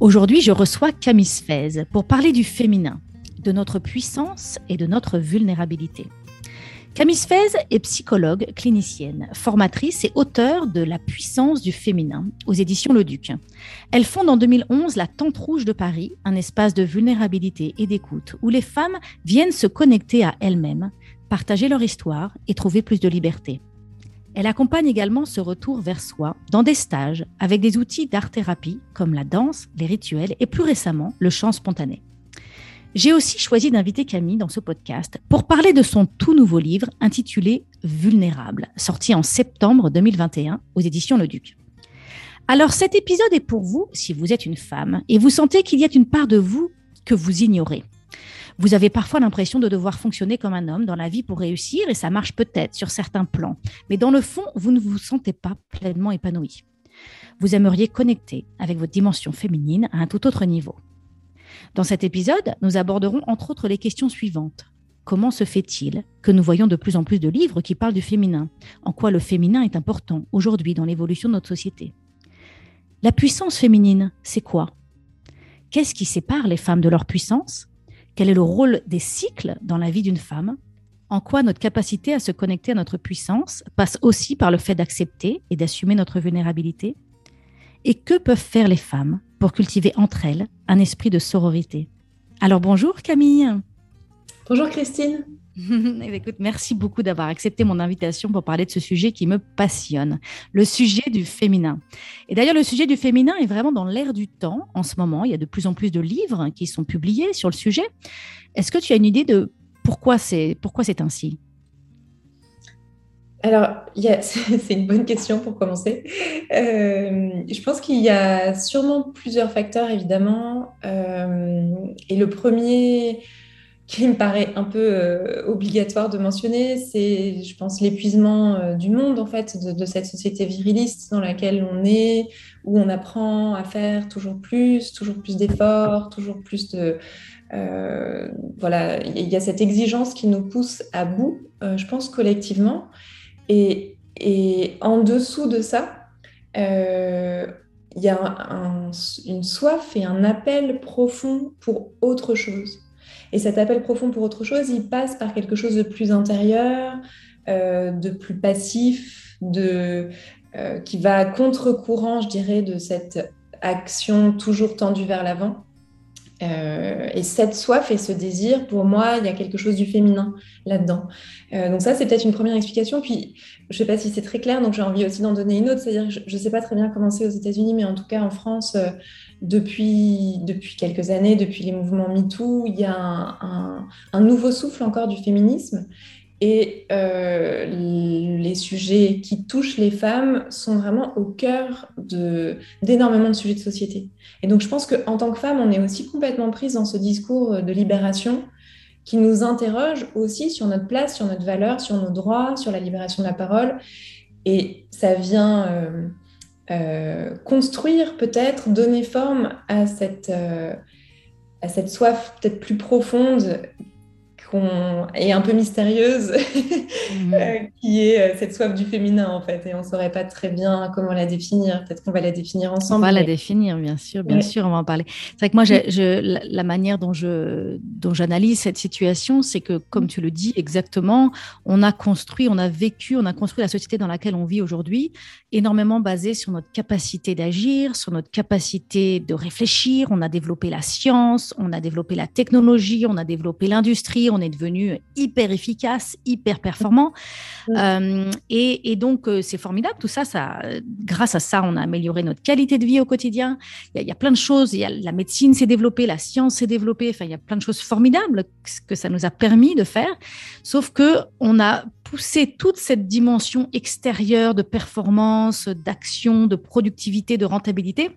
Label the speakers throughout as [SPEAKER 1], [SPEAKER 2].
[SPEAKER 1] Aujourd'hui, je reçois Camille Sfez pour parler du féminin, de notre puissance et de notre vulnérabilité. Camille Sfez est psychologue, clinicienne, formatrice et auteure de La puissance du féminin aux éditions Le Duc. Elle fonde en 2011 la Tente Rouge de Paris, un espace de vulnérabilité et d'écoute où les femmes viennent se connecter à elles-mêmes, partager leur histoire et trouver plus de liberté. Elle accompagne également ce retour vers soi dans des stages avec des outils d'art-thérapie comme la danse, les rituels et plus récemment le chant spontané. J'ai aussi choisi d'inviter Camille dans ce podcast pour parler de son tout nouveau livre intitulé Vulnérable, sorti en septembre 2021 aux éditions Le Duc. Alors cet épisode est pour vous si vous êtes une femme et vous sentez qu'il y a une part de vous que vous ignorez. Vous avez parfois l'impression de devoir fonctionner comme un homme dans la vie pour réussir et ça marche peut-être sur certains plans. Mais dans le fond, vous ne vous sentez pas pleinement épanoui. Vous aimeriez connecter avec votre dimension féminine à un tout autre niveau. Dans cet épisode, nous aborderons entre autres les questions suivantes. Comment se fait-il que nous voyons de plus en plus de livres qui parlent du féminin? En quoi le féminin est important aujourd'hui dans l'évolution de notre société? La puissance féminine, c'est quoi? Qu'est-ce qui sépare les femmes de leur puissance? Quel est le rôle des cycles dans la vie d'une femme? En quoi notre capacité à se connecter à notre puissance passe aussi par le fait d'accepter et d'assumer notre vulnérabilité? Et que peuvent faire les femmes pour cultiver entre elles un esprit de sororité? Alors bonjour Camille.
[SPEAKER 2] Bonjour Christine.
[SPEAKER 1] Eh écoute, merci beaucoup d'avoir accepté mon invitation pour parler de ce sujet qui me passionne, le sujet du féminin. Et d'ailleurs, le sujet du féminin est vraiment dans l'air du temps en ce moment. Il y a de plus en plus de livres qui sont publiés sur le sujet. Est-ce que tu as une idée de pourquoi c'est pourquoi c'est ainsi?
[SPEAKER 2] Alors, c'est une bonne question pour commencer. Euh, je pense qu'il y a sûrement plusieurs facteurs, évidemment. Euh, et le premier, qui me paraît un peu euh, obligatoire de mentionner, c'est, je pense, l'épuisement euh, du monde, en fait, de, cette société viriliste dans laquelle on est, où on apprend à faire toujours plus, toujours plus d'efforts, toujours plus de... Euh, voilà, il y a cette exigence qui nous pousse à bout, je pense, collectivement. Et, et, en dessous de ça, il y a une soif et un appel profond pour autre chose. Et cet appel profond pour autre chose, il passe par quelque chose de plus intérieur, euh, de plus passif, de, euh, qui va à contre-courant, je dirais, de cette action toujours tendue vers l'avant. Euh, et cette soif et ce désir, pour moi, il y a quelque chose du féminin là-dedans. donc ça, c'est peut-être une première explication. Puis, je ne sais pas si c'est très clair, donc j'ai envie aussi d'en donner une autre. C'est-à-dire je ne sais pas très bien comment c'est aux États-Unis, mais en tout cas en France, depuis, depuis quelques années, depuis les mouvements MeToo, il y a un, nouveau souffle encore du féminisme. Et euh, les sujets qui touchent les femmes sont vraiment au cœur d'énormément de, sujets de société. Et donc je pense qu'en tant que femme, on est aussi complètement prise dans ce discours de libération qui nous interroge aussi sur notre place, sur notre valeur, sur nos droits, sur la libération de la parole. Et ça vient... Euh, euh, construire peut-être, donner forme à cette, euh, à cette soif peut-être plus profonde et un peu mystérieuse, mhm. euh, qui est euh, cette soif du féminin en fait. Et on ne saurait pas très bien comment la définir. Peut-être qu'on va la définir ensemble.
[SPEAKER 1] On va la définir, bien sûr, bien sûr, on va en parler. C'est vrai que moi, je, la, manière dont je dont j'analyse cette situation, c'est que, comme tu le dis exactement, on a construit, on a vécu, on a construit la société dans laquelle on vit aujourd'hui, énormément basée sur notre capacité d'agir, sur notre capacité de réfléchir. On a développé la science, on a développé la technologie, on a développé l'industrie, on est devenu hyper efficace, hyper performant. Euh, et, donc, euh, c'est formidable. Tout ça, ça, grâce à ça, on a amélioré notre qualité de vie au quotidien. Il y a, plein de choses. Il y a, la médecine s'est développée, la science s'est développée. Enfin, il y a plein de choses formidables que ça nous a permis de faire. Sauf que on a poussé toute cette dimension extérieure de performance, d'action, de productivité, de rentabilité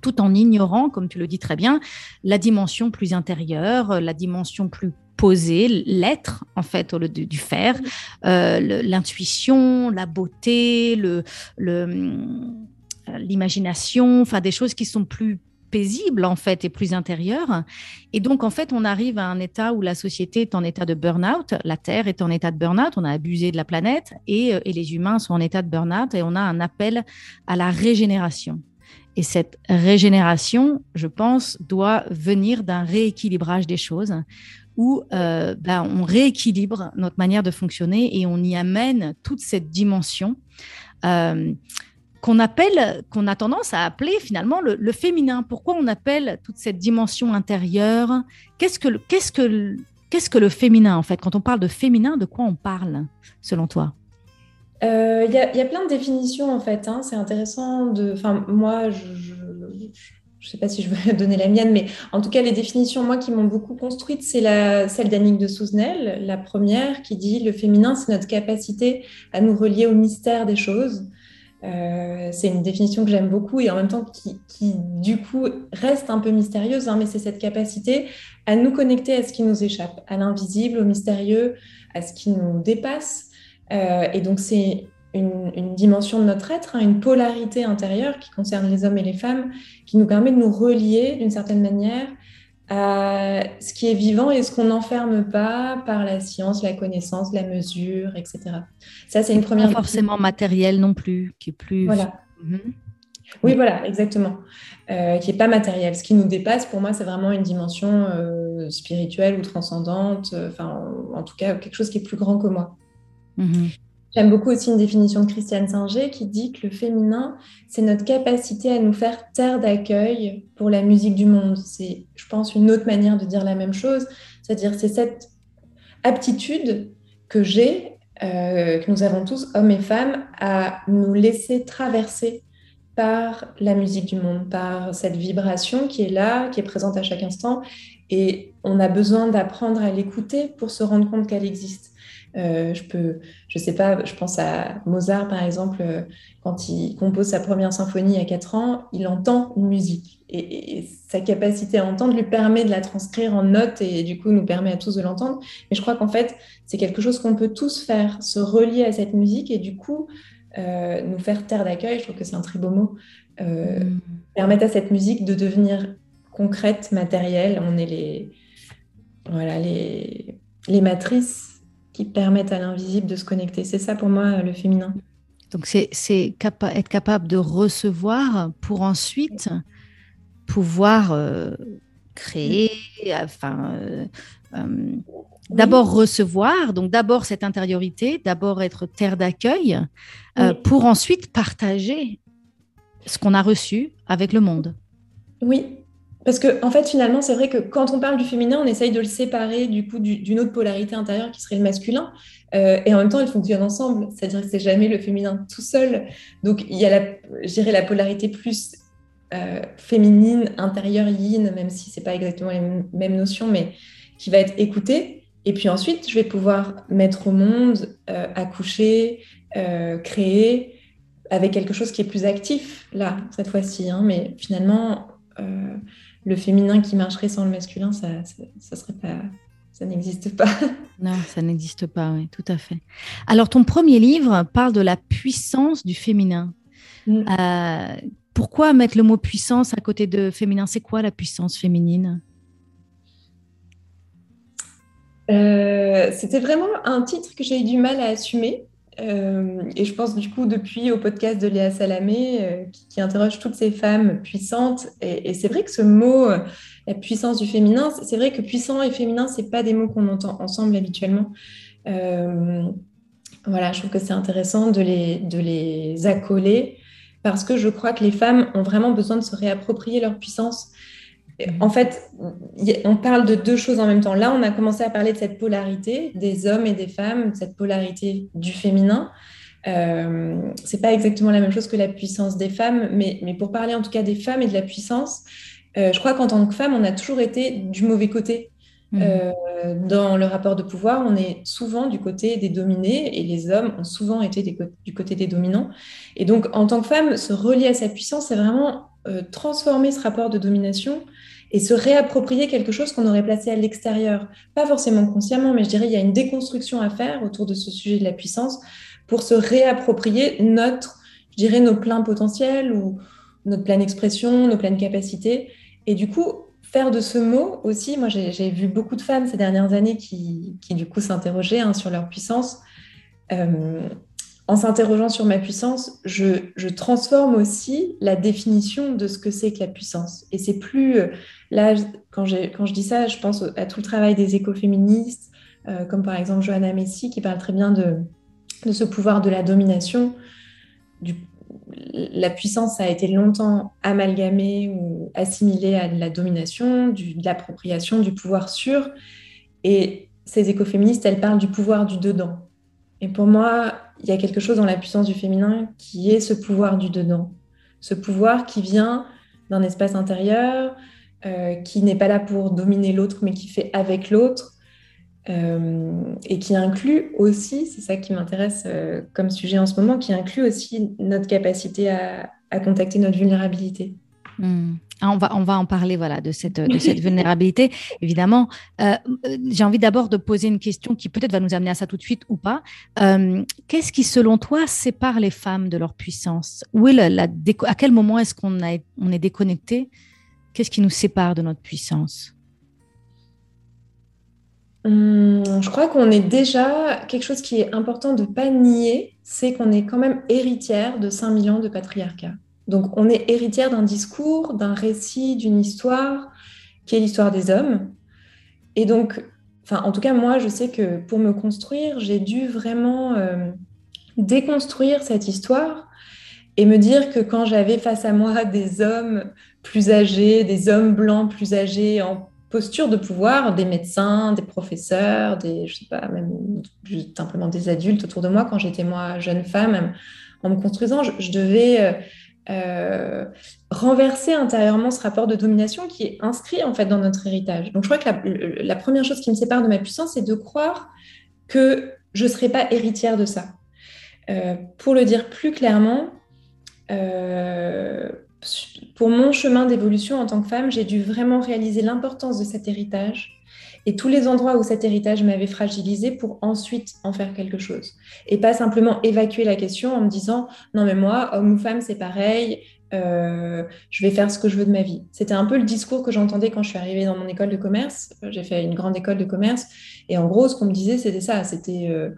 [SPEAKER 1] tout en ignorant, comme tu le dis très bien, la dimension plus intérieure, la dimension plus posée, l'être en fait au lieu du faire, euh, l'intuition, la beauté, le, l'imagination, enfin des choses qui sont plus paisibles en fait et plus intérieures. Et donc en fait, on arrive à un état où la société est en état de burn-out, la Terre est en état de burn-out, on a abusé de la planète et, et les humains sont en état de burn-out et on a un appel à la régénération. Et cette régénération, je pense, doit venir d'un rééquilibrage des choses où euh, ben, on rééquilibre notre manière de fonctionner et on y amène toute cette dimension euh, qu'on appelle, qu'on a tendance à appeler finalement le, féminin. Pourquoi on appelle toute cette dimension intérieure? Qu'est-ce que, le féminin en fait? Quand on parle de féminin, de quoi on parle selon toi?
[SPEAKER 2] Il euh, y, a plein de définitions en fait. Hein. C'est intéressant de. Moi, ne sais pas si je veux donner la mienne, mais en tout cas, les définitions, moi, qui m'ont beaucoup construite, c'est celle d'Annick de Souzenel, la première, qui dit le féminin, c'est notre capacité à nous relier au mystère des choses. Euh, c'est une définition que j'aime beaucoup et en même temps qui, qui du coup, reste un peu mystérieuse, hein, mais c'est cette capacité à nous connecter à ce qui nous échappe, à l'invisible, au mystérieux, à ce qui nous dépasse. Euh, et donc, c'est une, dimension de notre être, hein, une polarité intérieure qui concerne les hommes et les femmes, qui nous permet de nous relier d'une certaine manière à ce qui est vivant et ce qu'on n'enferme pas par la science, la connaissance, la mesure, etc.
[SPEAKER 1] Ça, c'est une première. Pas forcément matériel non plus, qui est plus.
[SPEAKER 2] Voilà. Mhm. Oui, voilà, exactement. Euh, qui n'est pas matériel. Ce qui nous dépasse, pour moi, c'est vraiment une dimension euh, spirituelle ou transcendante, euh, enfin, en tout cas, quelque chose qui est plus grand que moi. Mhm. J'aime beaucoup aussi une définition de Christiane Singer qui dit que le féminin, c'est notre capacité à nous faire terre d'accueil pour la musique du monde. C'est, je pense, une autre manière de dire la même chose. C'est-à-dire, c'est cette aptitude que j'ai, euh, que nous avons tous, hommes et femmes, à nous laisser traverser par la musique du monde, par cette vibration qui est là, qui est présente à chaque instant. Et on a besoin d'apprendre à l'écouter pour se rendre compte qu'elle existe. Euh, je peux, je sais pas, je pense à Mozart par exemple, euh, quand il compose sa première symphonie à 4 ans, il entend une musique et, sa capacité à entendre lui permet de la transcrire en notes et du coup nous permet à tous de l'entendre. Mais je crois qu'en fait, c'est quelque chose qu'on peut tous faire, se relier à cette musique et du coup euh, nous faire terre d'accueil. Je trouve que c'est un très beau mot. Mm. Permettre à cette musique de devenir concrète, matérielle. On est les, voilà, les, les matrices qui permettent à l'invisible de se connecter. C'est ça pour moi le féminin.
[SPEAKER 1] Donc c'est être capable de recevoir pour ensuite pouvoir euh, créer, enfin, euh, euh, d'abord recevoir, donc d'abord cette intériorité, d'abord être terre d'accueil, pour ensuite partager ce qu'on a reçu avec le monde.
[SPEAKER 2] Oui, parce que, en fait, finalement, c'est vrai que quand on parle du féminin, on essaye de le séparer du coup d'une autre polarité intérieure qui serait le masculin. Euh, et en même temps, ils fonctionnent ensemble. C'est-à-dire que c'est jamais le féminin tout seul. Donc, il y a, la, la polarité plus euh, féminine, intérieure, yin, même si c'est pas exactement les mêmes notions, mais qui va être écoutée. Et puis ensuite, je vais pouvoir mettre au monde, euh, accoucher, créer, avec quelque chose qui est plus actif, là, cette fois-ci. Hein. mais finalement, le féminin qui marcherait sans le masculin, ça, ça, serait pas, ça n'existe pas.
[SPEAKER 1] Non, ça n'existe pas, oui, tout à fait. Alors, ton premier livre parle de la puissance du féminin. Mm. Euh, pourquoi mettre le mot puissance à côté de féminin? C'est quoi la puissance féminine?
[SPEAKER 2] Euh, C'était vraiment un titre que j'ai eu du mal à assumer. Euh, et je pense du coup depuis au podcast de Léa Salamé euh, qui, interroge toutes ces femmes puissantes. Et, c'est vrai que ce mot, euh, la puissance du féminin, c'est vrai que puissant et féminin, c'est pas des mots qu'on entend ensemble habituellement. voilà, je trouve que c'est intéressant de les, de les accoler parce que je crois que les femmes ont vraiment besoin de se réapproprier leur puissance en fait, on parle de deux choses en même temps. Là, on a commencé à parler de cette polarité des hommes et des femmes, cette polarité du féminin. Euh, c'est pas exactement la même chose que la puissance des femmes, mais, pour parler en tout cas des femmes et de la puissance, euh, je crois qu'en tant que femme, on a toujours été du mauvais côté Mmh. Euh, dans le rapport de pouvoir, on est souvent du côté des dominés et les hommes ont souvent été du côté des dominants. Et donc, en tant que femme, se relier à sa puissance, c'est vraiment euh, transformer ce rapport de domination et se réapproprier quelque chose qu'on aurait placé à l'extérieur. Pas forcément consciemment, mais je dirais qu'il y a une déconstruction à faire autour de ce sujet de la puissance pour se réapproprier notre, je dirais, nos pleins potentiels ou notre pleine expression, nos pleines capacités. Et du coup, faire de ce mot aussi, moi j'ai vu beaucoup de femmes ces dernières années qui, du coup s'interrogeaient hein, sur leur puissance. Euh, en s'interrogeant sur ma puissance, je, transforme aussi la définition de ce que c'est que la puissance. Et c'est plus, euh, là, quand, je dis ça, je pense à tout le travail des écoféministes, euh, comme par exemple Johanna Messi, qui parle très bien de, ce pouvoir de la domination, la puissance a été longtemps amalgamée ou assimilée à de la domination, de l'appropriation, du pouvoir sûr. Et ces écoféministes, elles parlent du pouvoir du dedans. Et pour moi, il y a quelque chose dans la puissance du féminin qui est ce pouvoir du dedans. Ce pouvoir qui vient d'un espace intérieur, euh, qui n'est pas là pour dominer l'autre, mais qui fait avec l'autre, euh, et qui inclut aussi, c'est ça qui m'intéresse euh, comme sujet en ce moment, qui inclut aussi notre capacité à, contacter notre vulnérabilité.
[SPEAKER 1] Hmm. Ah, on, va, on va en parler voilà, de, cette, de cette vulnérabilité, évidemment. Euh, j'ai envie d'abord de poser une question qui peut-être va nous amener à ça tout de suite ou pas. Qu'est-ce qui, selon toi, sépare les femmes de leur puissance? Où est la, À quel moment est-ce qu'on on est déconnecté? Qu'est-ce qui nous sépare de notre puissance?
[SPEAKER 2] Hum, je crois qu'on est déjà quelque chose qui est important de ne pas nier, c'est qu'on est quand même héritière de 5000 ans de patriarcat. Donc on est héritière d'un discours, d'un récit, d'une histoire qui est l'histoire des hommes. Et donc, enfin, en tout cas, moi, je sais que pour me construire, j'ai dû vraiment euh, déconstruire cette histoire et me dire que quand j'avais face à moi des hommes plus âgés, des hommes blancs plus âgés en posture de pouvoir des médecins, des professeurs, des, je sais pas, même simplement des adultes autour de moi quand j'étais moi jeune femme, en me construisant, je, devais euh, euh, renverser intérieurement ce rapport de domination qui est inscrit en fait dans notre héritage. Donc je crois que la, première chose qui me sépare de ma puissance, c'est de croire que je ne serai pas héritière de ça. Euh, pour le dire plus clairement, pour mon chemin d'évolution en tant que femme, j'ai dû vraiment réaliser l'importance de cet héritage et tous les endroits où cet héritage m'avait fragilisé pour ensuite en faire quelque chose. Et pas simplement évacuer la question en me disant non mais moi, homme ou femme, c'est pareil, euh, je vais faire ce que je veux de ma vie. C'était un peu le discours que j'entendais quand je suis arrivée dans mon école de commerce. J'ai fait une grande école de commerce et en gros, ce qu'on me disait, c'était ça, c'était... Euh,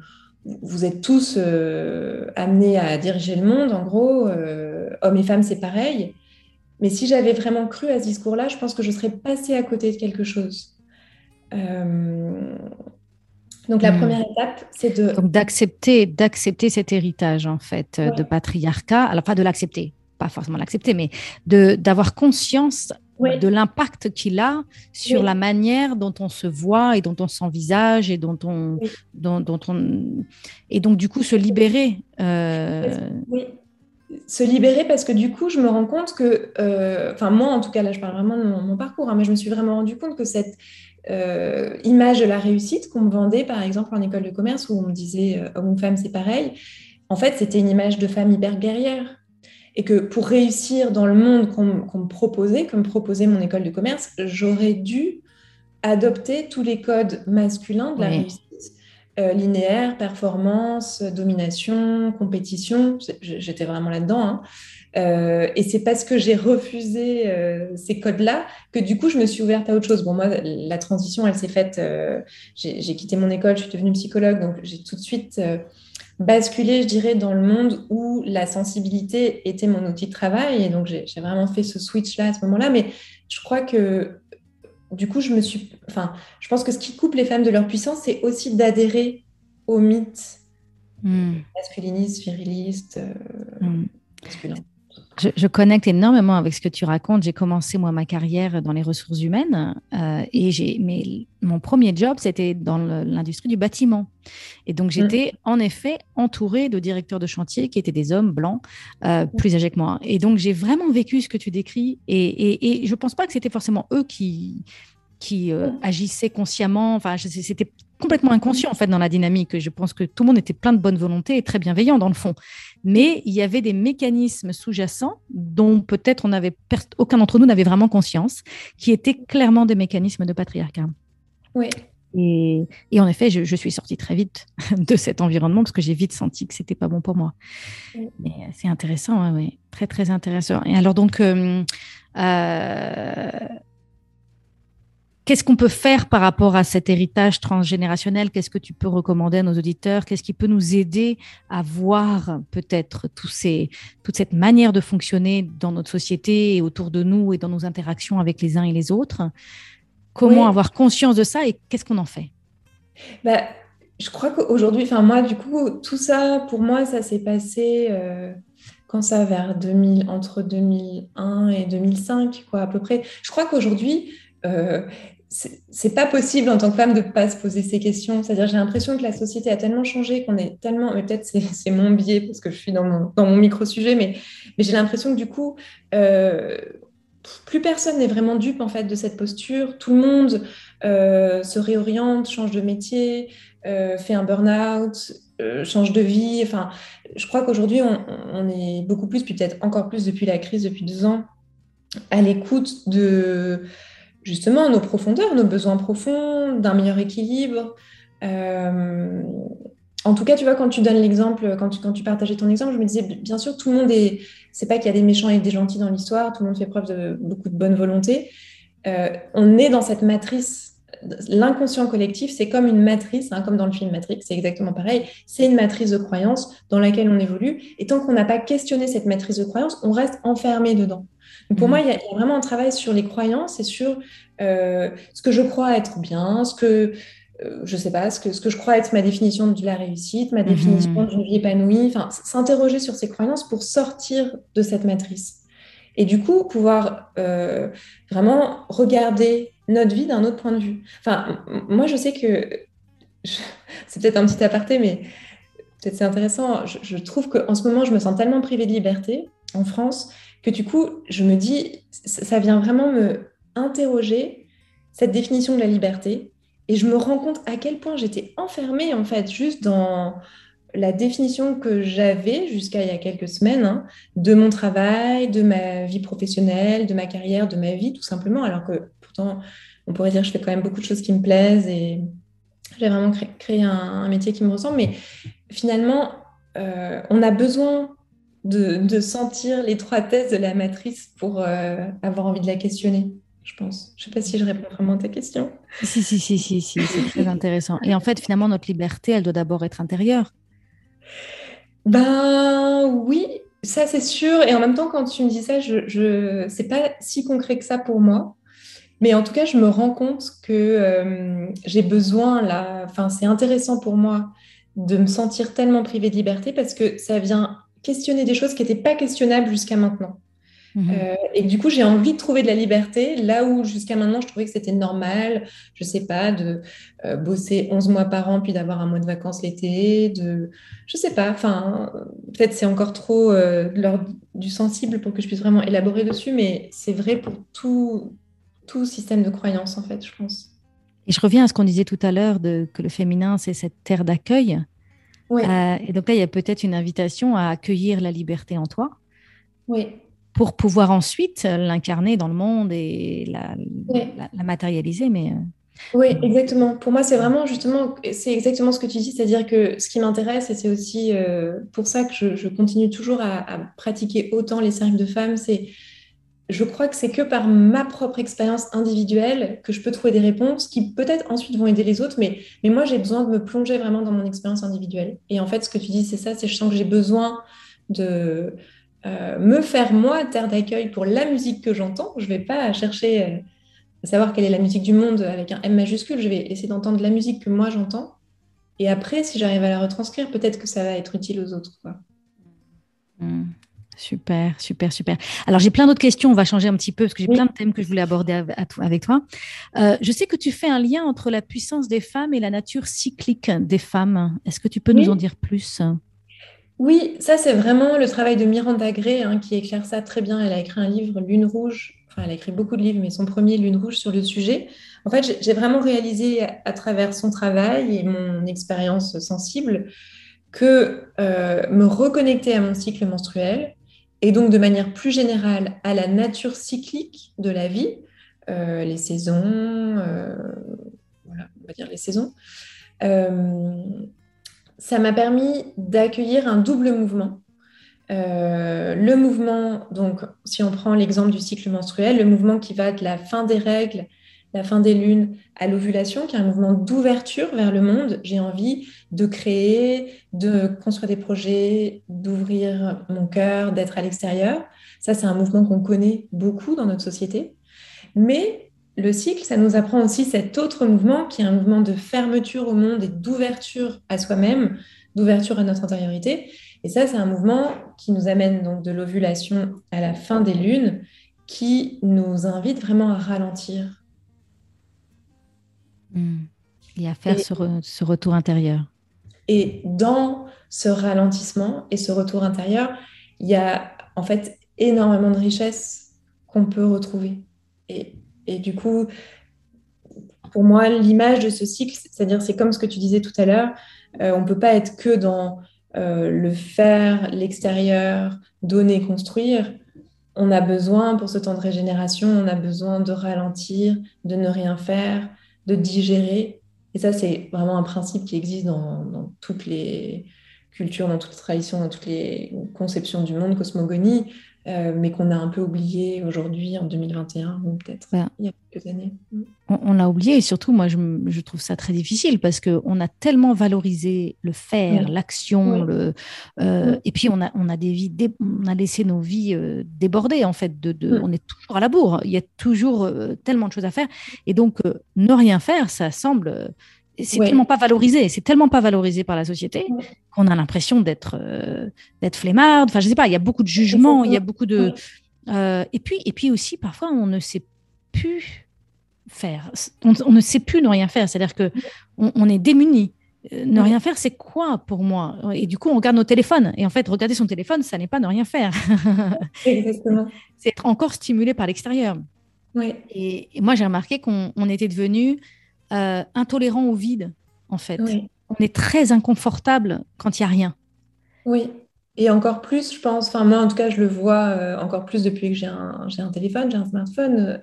[SPEAKER 2] vous êtes tous euh, amenés à diriger le monde, en gros, hommes et femmes, c'est pareil. Mais si j'avais vraiment cru à ce discours-là, je pense que je serais passée à côté de quelque chose. Euh, donc la hmm. première étape, c'est de
[SPEAKER 1] donc d'accepter d'accepter cet héritage en fait de patriarcat. Alors pas de l'accepter, pas forcément l'accepter, mais de d'avoir conscience de l'impact qu'il a sur la manière dont on se voit et dont on s'envisage et dont on, dont, on et donc du coup se libérer.
[SPEAKER 2] Euh, oui, se libérer parce que du coup je me rends compte que, euh, enfin moi en tout cas là je parle vraiment de mon, parcours, hein, mais je me suis vraiment rendu compte que cette euh, image de la réussite qu'on me vendait par exemple en école de commerce où on me disait homme ou femme c'est pareil, en fait c'était une image de femme hyper guerrière et que pour réussir dans le monde qu'on me proposait, comme proposait mon école de commerce, j'aurais dû adopter tous les codes masculins de la réussite. Euh, linéaire, performance, domination, compétition, j'étais vraiment là-dedans. Hein. Euh, et c'est parce que j'ai refusé euh, ces codes-là que du coup, je me suis ouverte à autre chose. Bon, moi, la transition, elle s'est faite. j'ai quitté mon école, je suis devenue psychologue, donc j'ai tout de suite basculer, je dirais, dans le monde où la sensibilité était mon outil de travail. Et donc, j'ai vraiment fait ce switch-là à ce moment-là. Mais je crois que, du coup, je me suis. Enfin, je pense que ce qui coupe les femmes de leur puissance, c'est aussi d'adhérer au mythe hmm. masculiniste, viriliste, euh, hmm. masculin.
[SPEAKER 1] Je, connecte énormément avec ce que tu racontes. J'ai commencé moi ma carrière dans les ressources humaines euh, et j'ai mais mon premier job c'était dans l'industrie du bâtiment et donc mmh. j'étais en effet entourée de directeurs de chantier qui étaient des hommes blancs euh, mmh. plus âgés que moi et donc j'ai vraiment vécu ce que tu décris et, et, et je pense pas que c'était forcément eux qui qui euh, agissaient consciemment. Enfin, c'était complètement inconscient en fait dans la dynamique. Je pense que tout le monde était plein de bonne volonté et très bienveillant dans le fond. Mais il y avait des mécanismes sous-jacents dont peut-être on avait aucun d'entre nous n'avait vraiment conscience, qui étaient clairement des mécanismes de patriarcat.
[SPEAKER 2] Oui.
[SPEAKER 1] Et, en effet, je, suis sortie très vite de cet environnement parce que j'ai vite senti que c'était pas bon pour moi. Mais euh, c'est intéressant, oui, très très intéressant. Et alors donc, euh, euh, qu'est-ce qu'on peut faire par rapport à cet héritage transgénérationnel? Qu'est-ce que tu peux recommander à nos auditeurs? Qu'est-ce qui peut nous aider à voir peut-être ces, toute cette manière de fonctionner dans notre société et autour de nous et dans nos interactions avec les uns et les autres? Comment avoir conscience de ça et qu'est-ce qu'on en fait?
[SPEAKER 2] Bah, Je crois qu'aujourd'hui, enfin moi, du coup, tout ça, pour moi, ça s'est passé euh, quand ça, vers 2000, entre 2001 et 2005, quoi, à peu près. Je crois qu'aujourd'hui, euh, c'est pas possible en tant que femme de ne pas se poser ces questions. C'est-à-dire, j'ai l'impression que la société a tellement changé, qu'on est tellement, peut-être c'est mon biais parce que je suis dans mon, dans mon micro-sujet, mais, mais j'ai l'impression que du coup, euh, plus personne n'est vraiment dupe en fait de cette posture. Tout le monde euh, se réoriente, change de métier, euh, fait un burn-out, change de vie. Enfin, je crois qu'aujourd'hui on, est beaucoup plus, puis peut-être encore plus depuis la crise depuis deux ans, à l'écoute de justement nos profondeurs, nos besoins profonds, d'un meilleur équilibre en tout cas, tu vois, quand tu donnes l'exemple, quand tu, quand partageais ton exemple, je me disais, bien sûr, tout le monde est. C'est pas qu'il y a des méchants et des gentils dans l'histoire, tout le monde fait preuve de beaucoup de bonne volonté. Euh, on est dans cette matrice. L'inconscient collectif, c'est comme une matrice, hein, comme dans le film Matrix, c'est exactement pareil. C'est une matrice de croyance dans laquelle on évolue. Et tant qu'on n'a pas questionné cette matrice de croyance, on reste enfermé dedans. Pour mmh. moi, il y, a vraiment un travail sur les croyances et sur euh, ce que je crois être bien, ce que euh, je sais pas, ce que, ce que je crois être ma définition de la réussite, ma définition mhm. d'une vie épanouie, enfin, s'interroger sur ses croyances pour sortir de cette matrice. Et du coup, pouvoir euh, vraiment regarder notre vie d'un autre point de vue. Enfin, moi, je sais que, c'est peut-être un petit aparté, mais peut-être c'est intéressant, je, je trouve qu'en ce moment, je me sens tellement privée de liberté en France que du coup, je me dis, ça vient vraiment me interroger cette définition de la liberté et je me rends compte à quel point j'étais enfermée, en fait, juste dans la définition que j'avais jusqu'à il y a quelques semaines hein, de mon travail, de ma vie professionnelle, de ma carrière, de ma vie, tout simplement. Alors que pourtant, on pourrait dire que je fais quand même beaucoup de choses qui me plaisent et j'ai vraiment créé, un, métier qui me ressemble. Mais finalement, euh, on a besoin de, sentir l'étroitesse de la matrice pour euh, avoir envie de la questionner je pense. Je ne sais pas si je réponds vraiment à ta question.
[SPEAKER 1] Si, si, si, si, si, c'est très intéressant. Et en fait, finalement, notre liberté, elle doit d'abord être intérieure.
[SPEAKER 2] Ben oui, ça c'est sûr. Et en même temps, quand tu me dis ça, je, je... c'est pas si concret que ça pour moi. Mais en tout cas, je me rends compte que euh, j'ai besoin, là, enfin, c'est intéressant pour moi de me sentir tellement privée de liberté parce que ça vient questionner des choses qui n'étaient pas questionnables jusqu'à maintenant. Mhm. Euh, et du coup, j'ai envie de trouver de la liberté là où jusqu'à maintenant, je trouvais que c'était normal, je sais pas, de euh, bosser 11 mois par an puis d'avoir un mois de vacances l'été, de, je sais pas, enfin, peut-être c'est encore trop euh, l'ordre du sensible pour que je puisse vraiment élaborer dessus, mais c'est vrai pour tout, tout système de croyance en fait, je pense.
[SPEAKER 1] Et je reviens à ce qu'on disait tout à l'heure de que le féminin, c'est cette terre d'accueil. Oui. et donc là, il y a peut-être une invitation à accueillir la liberté en toi.
[SPEAKER 2] Oui
[SPEAKER 1] pour pouvoir ensuite l'incarner dans le monde et la, matérialiser. Mais euh,
[SPEAKER 2] oui, exactement. Pour moi, c'est vraiment justement, c'est exactement ce que tu dis, c'est-à-dire que ce qui m'intéresse, et c'est aussi euh, pour ça que je, continue toujours à, pratiquer autant les cercles de femmes, c'est, je crois que c'est que par ma propre expérience individuelle que je peux trouver des réponses qui peut-être ensuite vont aider les autres, mais, mais moi, j'ai besoin de me plonger vraiment dans mon expérience individuelle. Et en fait, ce que tu dis, c'est ça, c'est je sens que j'ai besoin de euh, me faire moi terre d'accueil pour la musique que j'entends. Je ne vais pas chercher euh, à savoir quelle est la musique du monde avec un M majuscule. Je vais essayer d'entendre la musique que moi j'entends. Et après, si j'arrive à la retranscrire, peut-être que ça va être utile aux autres.
[SPEAKER 1] Mmh. Super, super, super. Alors j'ai plein d'autres questions, on va changer un petit peu parce que j'ai plein de thèmes que je voulais aborder avec toi. Euh, je sais que tu fais un lien entre la puissance des femmes et la nature cyclique des femmes. Est-ce que tu peux nous en dire plus?
[SPEAKER 2] Oui, ça c'est vraiment le travail de Miranda Gray hein, qui éclaire ça très bien. Elle a écrit un livre, Lune rouge. elle a écrit beaucoup de livres, mais son premier, Lune Rouge, sur le sujet. En fait, j'ai vraiment réalisé à travers son travail et mon expérience sensible que euh, me reconnecter à mon cycle menstruel et donc de manière plus générale à la nature cyclique de la vie, euh, les saisons, euh, voilà, on va dire les saisons, ça m'a permis d'accueillir un double mouvement. le mouvement, donc si on prend l'exemple du cycle menstruel, le mouvement qui va de la fin des règles la fin des lunes à l'ovulation, qui est un mouvement d'ouverture vers le monde. J'ai envie de créer, de construire des projets, d'ouvrir mon cœur, d'être à l'extérieur. Ça, c'est un mouvement qu'on connaît beaucoup dans notre société. Mais le cycle, ça nous apprend aussi cet autre mouvement qui est un mouvement de fermeture au monde et d'ouverture à soi-même, d'ouverture à notre intériorité. Et ça, c'est un mouvement qui nous amène donc de l'ovulation à la fin des lunes, qui nous invite vraiment à ralentir,
[SPEAKER 1] Hmm. Et à faire ce, retour intérieur.
[SPEAKER 2] Et dans ce ralentissement et ce retour intérieur, il y a en fait énormément de richesses qu'on peut retrouver. Et, du coup, pour moi, l'image de ce cycle, c'est-à-dire c'est comme ce que tu disais tout à l'heure, euh, on ne peut pas être que dans euh, le faire, l'extérieur, donner, construire. On a besoin, pour ce temps de régénération, on a besoin de ralentir, de ne rien faire, de digérer. Et ça, c'est vraiment un principe qui existe dans, toutes les cultures, dans toutes les traditions, dans toutes les conceptions du monde, cosmogonie. Euh, mais qu'on a un peu oublié aujourd'hui en 2021 ou peut-être il y a quelques années.
[SPEAKER 1] Mm. On, l'a oublié et surtout, moi, je, trouve ça très difficile parce qu'on a tellement valorisé le faire, l'action, le, euh, et puis on a, on a des vies, on a laissé nos vies euh, déborder en fait. De, de on est toujours à la bourre. Il y a toujours tellement de choses à faire et donc ne rien faire, ça semble c'est tellement pas valorisé, c'est tellement pas valorisé par la société qu'on a l'impression d'être euh, d'être flemmard. Enfin, je sais pas, il y a beaucoup de jugements, il y a beaucoup de euh, et puis et puis aussi parfois on ne sait plus faire, on, ne sait plus ne rien faire. C'est-à-dire que on, est démuni. Euh, ne rien faire, c'est quoi pour moi? Et du coup, on regarde nos téléphones. Et en fait, regarder son téléphone, ça n'est pas ne rien faire.
[SPEAKER 2] Exactement.
[SPEAKER 1] c'est être encore stimulé par l'extérieur. Et, moi, j'ai remarqué qu'on était devenu euh, intolérant au vide, en fait. On est très inconfortable quand il n'y a rien.
[SPEAKER 2] Oui, et encore plus, je pense, enfin moi en tout cas, je le vois euh, encore plus depuis que j'ai un, un, téléphone, j'ai un smartphone, euh,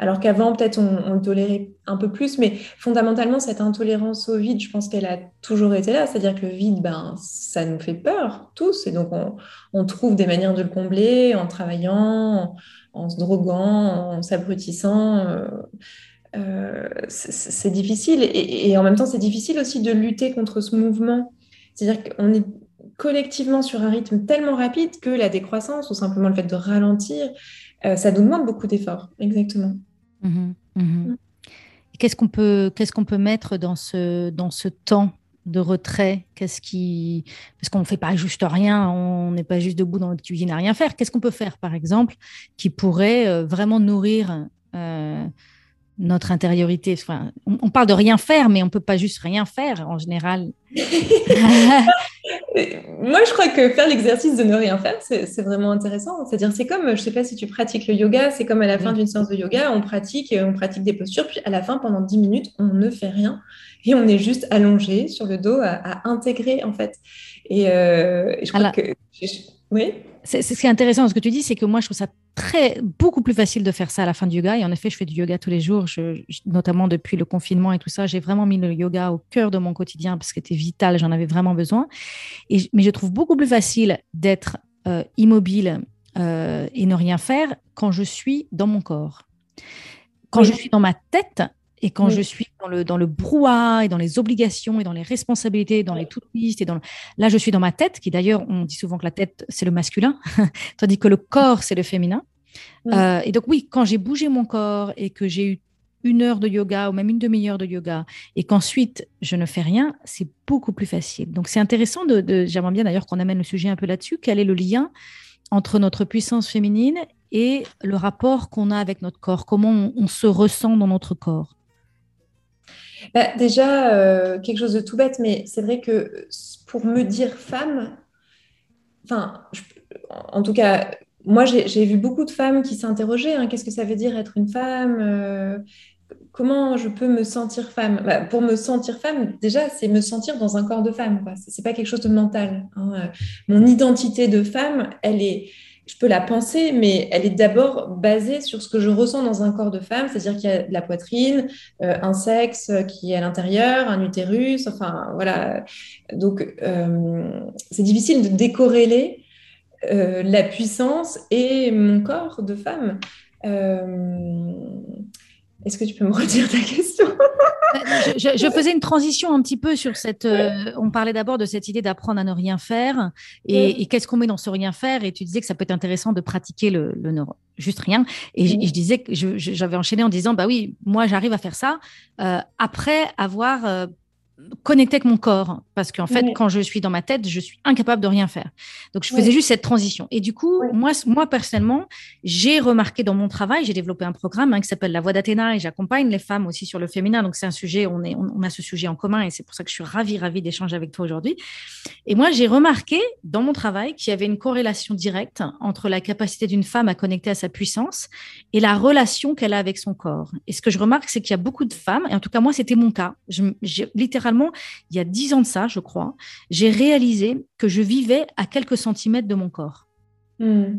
[SPEAKER 2] alors qu'avant peut-être on, le tolérait un peu plus, mais fondamentalement cette intolérance au vide, je pense qu'elle a toujours été là, c'est-à-dire que le vide, ben, ça nous fait peur tous, et donc on, trouve des manières de le combler en travaillant, en, se droguant, en s'abrutissant. Euh, c'est difficile. Et, en même temps, c'est difficile aussi de lutter contre ce mouvement. C'est-à-dire qu'on est collectivement sur un rythme tellement rapide que la décroissance ou simplement le fait de ralentir, euh, ça nous demande beaucoup d'efforts. Exactement.
[SPEAKER 1] Mmh mmh. Qu'est-ce qu'on peut, qu'est-ce peut mettre dans ce, dans ce temps de retrait? Qu'est-ce qui parce qu'on ne fait pas juste rien, on n'est pas juste debout dans notre cuisine à rien faire. Qu'est-ce qu'on peut faire, par exemple, qui pourrait euh, vraiment nourrir notre intériorité. Enfin, on, parle de rien faire, mais on peut pas juste rien faire en général.
[SPEAKER 2] Moi, je crois que faire l'exercice de ne rien faire, c'est vraiment intéressant. C'est-à-dire, c'est comme, je sais pas si tu pratiques le yoga, c'est comme à la fin d'une séance de yoga, on pratique, on pratique des postures, puis à la fin, pendant 10 minutes, on ne fait rien et on est juste allongé sur le dos à, intégrer en fait. Et, euh, je crois que, oui.
[SPEAKER 1] C'est ce qui est intéressant, ce que tu dis, c'est que moi, je trouve ça très, beaucoup plus facile de faire ça à la fin du yoga. Et en effet, je fais du yoga tous les jours, notamment depuis le confinement et tout ça. J'ai vraiment mis le yoga au cœur de mon quotidien parce que c'était vital, j'en avais vraiment besoin. Et, mais je trouve beaucoup plus facile d'être euh, immobile euh, et ne rien faire quand je suis dans mon corps. Quand je suis dans ma tête, et quand je suis dans le, dans le brouhaha et dans les obligations et dans les responsabilités, dans les toutes listes, et dans là, je suis dans ma tête, qui d'ailleurs, on dit souvent que la tête, c'est le masculin, tandis que le corps, c'est le féminin. Euh, et donc, oui, quand j'ai bougé mon corps et que j'ai eu une heure de yoga ou même une demi-heure de yoga et qu'ensuite je ne fais rien, c'est beaucoup plus facile. Donc, c'est intéressant de, j'aimerais bien d'ailleurs qu'on amène le sujet un peu là-dessus. Quel est le lien entre notre puissance féminine et le rapport qu'on a avec notre corps, comment on se ressent dans notre corps?
[SPEAKER 2] Bah, déjà, euh, quelque chose de tout bête, mais c'est vrai que pour me dire femme, en tout cas, moi, j'ai vu beaucoup de femmes qui s'interrogeaient, hein, qu'est-ce que ça veut dire être une femme euh, Comment je peux me sentir femme? Bah, Pour me sentir femme, déjà, c'est me sentir dans un corps de femme. Ce n'est pas quelque chose de mental. Hein. Mon identité de femme, elle est, je peux la penser, mais elle est d'abord basée sur ce que je ressens dans un corps de femme, c'est-à-dire qu'il y a de la poitrine, euh, un sexe qui est à l'intérieur, un utérus, enfin voilà. Donc, euh, c'est difficile de décorréler euh, la puissance et mon corps de femme. Euh, est-ce que tu peux me redire ta question?
[SPEAKER 1] Je, faisais une transition un petit peu sur cette. Euh, on parlait d'abord de cette idée d'apprendre à ne rien faire et, qu'est-ce qu'on met dans ce rien faire? Et tu disais que ça peut être intéressant de pratiquer le, juste rien. Et, je, disais que j'avais enchaîné en disant bah oui, moi j'arrive à faire ça après avoir connecter avec mon corps. Parce qu'en fait quand je suis dans ma tête je suis incapable de rien faire. Donc je faisais juste cette transition. Et du coup moi moi personnellement j'ai remarqué dans mon travail j'ai développé un programme hein, qui s'appelle la voix d'Athéna et j'accompagne les femmes aussi sur le féminin. Donc c'est un sujet on est on, a ce sujet en commun et c'est pour ça que je suis ravie ravie d'échanger avec toi aujourd'hui. Et moi j'ai remarqué dans mon travail qu'il y avait une corrélation directe entre la capacité d'une femme à connecter à sa puissance et la relation qu'elle a avec son corps. Et ce que je remarque c'est qu'il y a beaucoup de femmes et en tout cas moi c'était mon cas. Je, littéralement il y a dix ans de ça, je crois, j'ai réalisé que je vivais à quelques centimètres de mon corps. Hmm.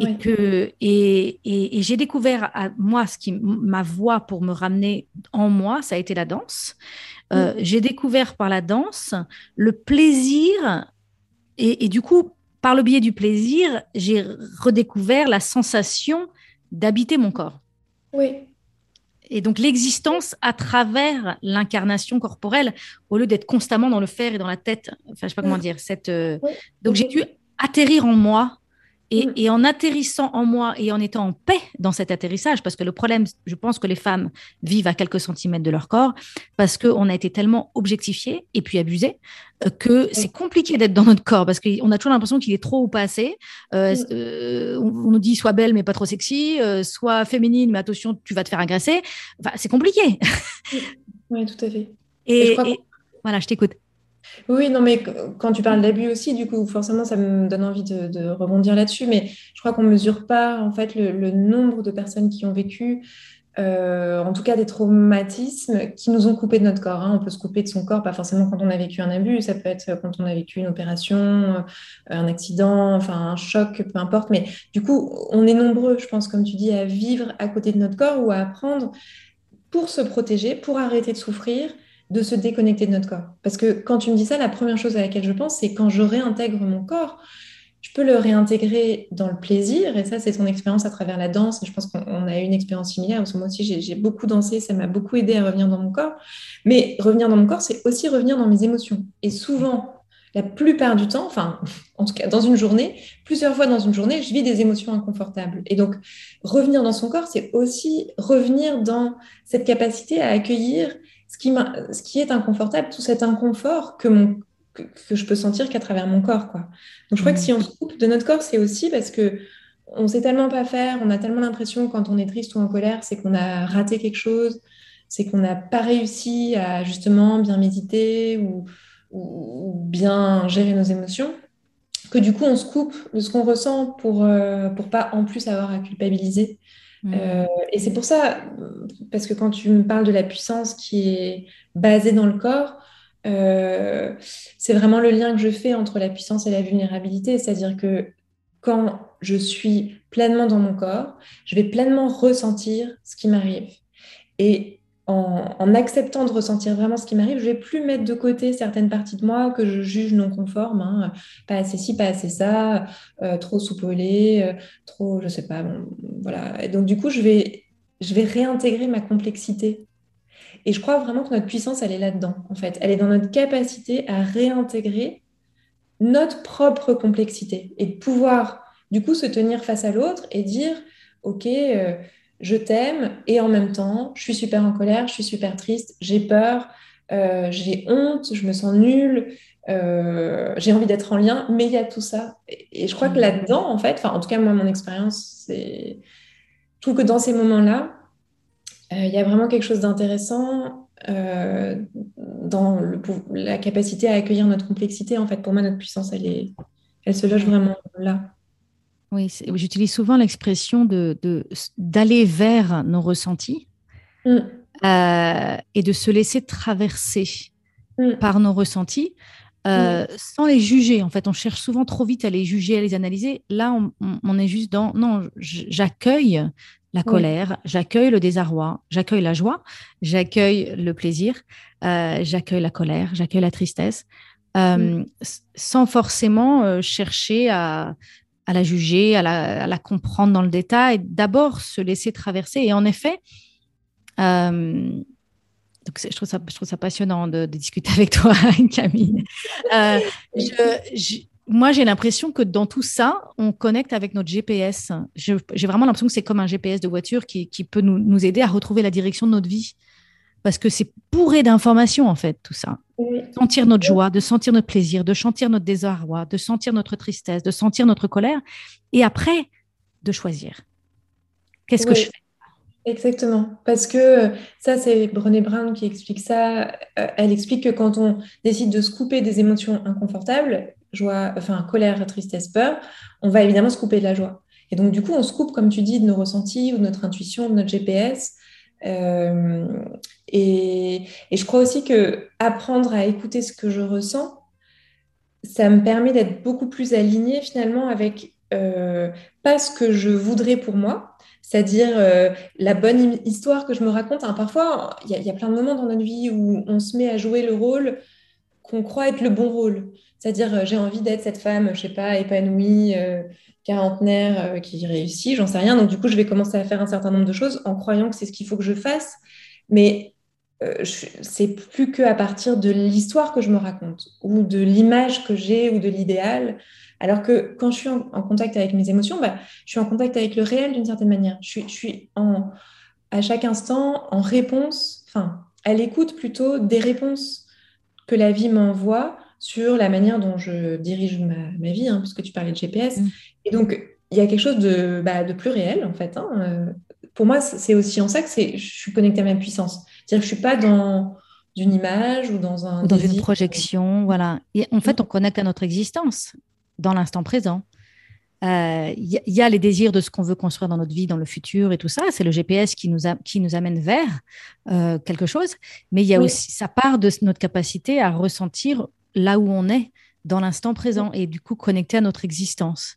[SPEAKER 1] Et que et, et, j'ai découvert à moi ce qui ma voix pour me ramener en moi, ça a été la danse. Euh, hmm. J'ai découvert par la danse le plaisir et, et, du coup par le biais du plaisir, j'ai redécouvert la sensation d'habiter mon corps.
[SPEAKER 2] Oui
[SPEAKER 1] et donc l'existence à travers l'incarnation corporelle, au lieu d'être constamment dans le faire et dans la tête. Enfin, je sais pas comment dire. Cette, euh, Donc j'ai dû atterrir en moi Mm. Et, en atterrissant en moi et en étant en paix dans cet atterrissage, parce que le problème, je pense que les femmes vivent à quelques centimètres de leur corps, parce qu'on a été tellement objectifiés et puis abusés euh, que c'est compliqué d'être dans notre corps, parce qu'on a toujours l'impression qu'il est trop ou pas assez. Euh, mm. euh, on, nous dit soit belle mais pas trop sexy, soit féminine mais attention, tu vas te faire agresser. Enfin, c'est compliqué.
[SPEAKER 2] Oui, tout à fait.
[SPEAKER 1] et voilà, je t'écoute.
[SPEAKER 2] Oui, non, mais quand tu parles d'abus aussi, du coup, forcément, ça me donne envie de, rebondir là-dessus. Mais je crois qu'on ne mesure pas, en fait, le, nombre de personnes qui ont vécu, euh, en tout cas, des traumatismes qui nous ont coupé de notre corps. Hein. On peut se couper de son corps, pas forcément quand on a vécu un abus, ça peut être quand on a vécu une opération, euh, un accident, un choc, peu importe. Mais du coup, on est nombreux, je pense, comme tu dis, à vivre à côté de notre corps ou à apprendre pour se protéger, pour arrêter de souffrir de se déconnecter de notre corps. Parce que quand tu me dis ça, la première chose à laquelle je pense, c'est quand je réintègre mon corps, je peux le réintégrer dans le plaisir. Et ça, c'est ton expérience à travers la danse. Je pense qu'on a eu une expérience similaire. Parce que moi aussi, j'ai beaucoup dansé. Ça m'a beaucoup aidé à revenir dans mon corps. Mais revenir dans mon corps, c'est aussi revenir dans mes émotions. Et souvent, la plupart du temps, enfin, en tout cas dans une journée, plusieurs fois dans une journée, je vis des émotions inconfortables. Et donc, revenir dans son corps, c'est aussi revenir dans cette capacité à accueillir ce qui, est inconfortable, tout cet inconfort que, je peux sentir qu'à travers mon corps. Quoi. Donc je crois que si on se coupe de notre corps, c'est aussi parce que on sait tellement pas faire, on a tellement l'impression quand on est triste ou en colère, c'est qu'on a raté quelque chose, c'est qu'on n'a pas réussi à justement bien méditer ou, ou, bien gérer nos émotions, que du coup on se coupe de ce qu'on ressent pour euh, pour pas en plus avoir à culpabiliser Mm. Euh, et c'est pour ça, parce que quand tu me parles de la puissance qui est basée dans le corps, euh, c'est vraiment le lien que je fais entre la puissance et la vulnérabilité. C'est-à-dire que quand je suis pleinement dans mon corps, je vais pleinement ressentir ce qui m'arrive. Et en, acceptant de ressentir vraiment ce qui m'arrive, je vais plus mettre de côté certaines parties de moi que je juge non conformes, hein. pas assez ci, pas assez ça, euh, trop soupolé, euh, trop, je sais pas, voilà. Et donc du coup, je vais, je vais réintégrer ma complexité. Et je crois vraiment que notre puissance, elle est là-dedans, en fait. Elle est dans notre capacité à réintégrer notre propre complexité et de pouvoir, du coup, se tenir face à l'autre et dire, OK, euh, je t'aime et en même temps, je suis super en colère, je suis super triste, j'ai peur, euh, j'ai honte, je me sens nulle, euh, j'ai envie d'être en lien, mais il y a tout ça. Et, je crois que là-dedans, en fait, en tout cas, moi, mon expérience, c'est. Je trouve que dans ces moments-là, euh, il y a vraiment quelque chose d'intéressant dans la capacité à accueillir notre complexité. En fait, pour moi, notre puissance, elle, est, elle se loge vraiment là.
[SPEAKER 1] Oui, j'utilise souvent l'expression de, d'aller vers nos ressentis mm. euh, et de se laisser traverser mm. par nos ressentis. Euh, sans les juger. En fait, on cherche souvent trop vite à les juger, à les analyser. Là, on, est juste dans non, j'accueille la colère, j'accueille le désarroi, j'accueille la joie, j'accueille le plaisir, euh, j'accueille la colère, j'accueille la tristesse, euh, sans forcément chercher à, la juger, à la, comprendre dans le détail. D'abord, se laisser traverser. Et en effet, donc, je trouve, ça, je trouve ça passionnant de, discuter avec toi, Camille. Euh, moi, j'ai l'impression que dans tout ça, on connecte avec notre GPS. J'ai vraiment l'impression que c'est comme un GPS de voiture qui, peut nous, aider à retrouver la direction de notre vie. Parce que c'est bourré d'informations, en fait, tout ça. Sentir notre joie, de sentir notre plaisir, de sentir notre désarroi, de sentir notre tristesse, de sentir notre colère. Et après, de choisir. Qu'est-ce que je fais?
[SPEAKER 2] Exactement, parce que ça, c'est Brené Brown qui explique ça. Euh, elle explique que quand on décide de se couper des émotions inconfortables, joie, enfin colère, tristesse, peur, on va évidemment se couper de la joie. Et donc, du coup, on se coupe, comme tu dis, de nos ressentis ou de notre intuition, de notre GPS. Euh, et, je crois aussi que apprendre à écouter ce que je ressens, ça me permet d'être beaucoup plus alignée finalement avec euh, pas ce que je voudrais pour moi, c'est-à-dire euh, la bonne histoire que je me raconte. Hein, parfois, il y, a plein de moments dans notre vie où on se met à jouer le rôle qu'on croit être le bon rôle. C'est-à-dire, j'ai envie d'être cette femme, je sais pas, épanouie, quarantenaire, qui réussit, j'en sais rien. Donc, du coup, je vais commencer à faire un certain nombre de choses en croyant que c'est ce qu'il faut que je fasse. Mais c'est plus que à partir de l'histoire que je me raconte ou de l'image que j'ai ou de l'idéal. Alors que quand je suis en, contact avec mes émotions, bah, je suis en contact avec le réel d'une certaine manière. Je suis, en, à chaque instant en réponse, enfin, à l'écoute plutôt des réponses que la vie m'envoie sur la manière dont je dirige ma, vie, hein, puisque tu parlais de GPS. Mm. Et donc, il y a quelque chose de, bah, de plus réel, en fait. Hein. Euh, pour moi, c'est aussi en ça que je suis connectée à ma puissance. C'est-à-dire que je ne suis pas dans une image ou dans un...
[SPEAKER 1] Ou dans une projection, voilà. Et en fait, on connecte à notre existence dans l'instant présent. Il euh, y, a les désirs de ce qu'on veut construire dans notre vie, dans le futur et tout ça. C'est le GPS qui nous, a, qui nous amène vers euh, quelque chose. Mais il y a aussi, ça part de notre capacité à ressentir là où on est dans l'instant présent et du coup connecter à notre existence.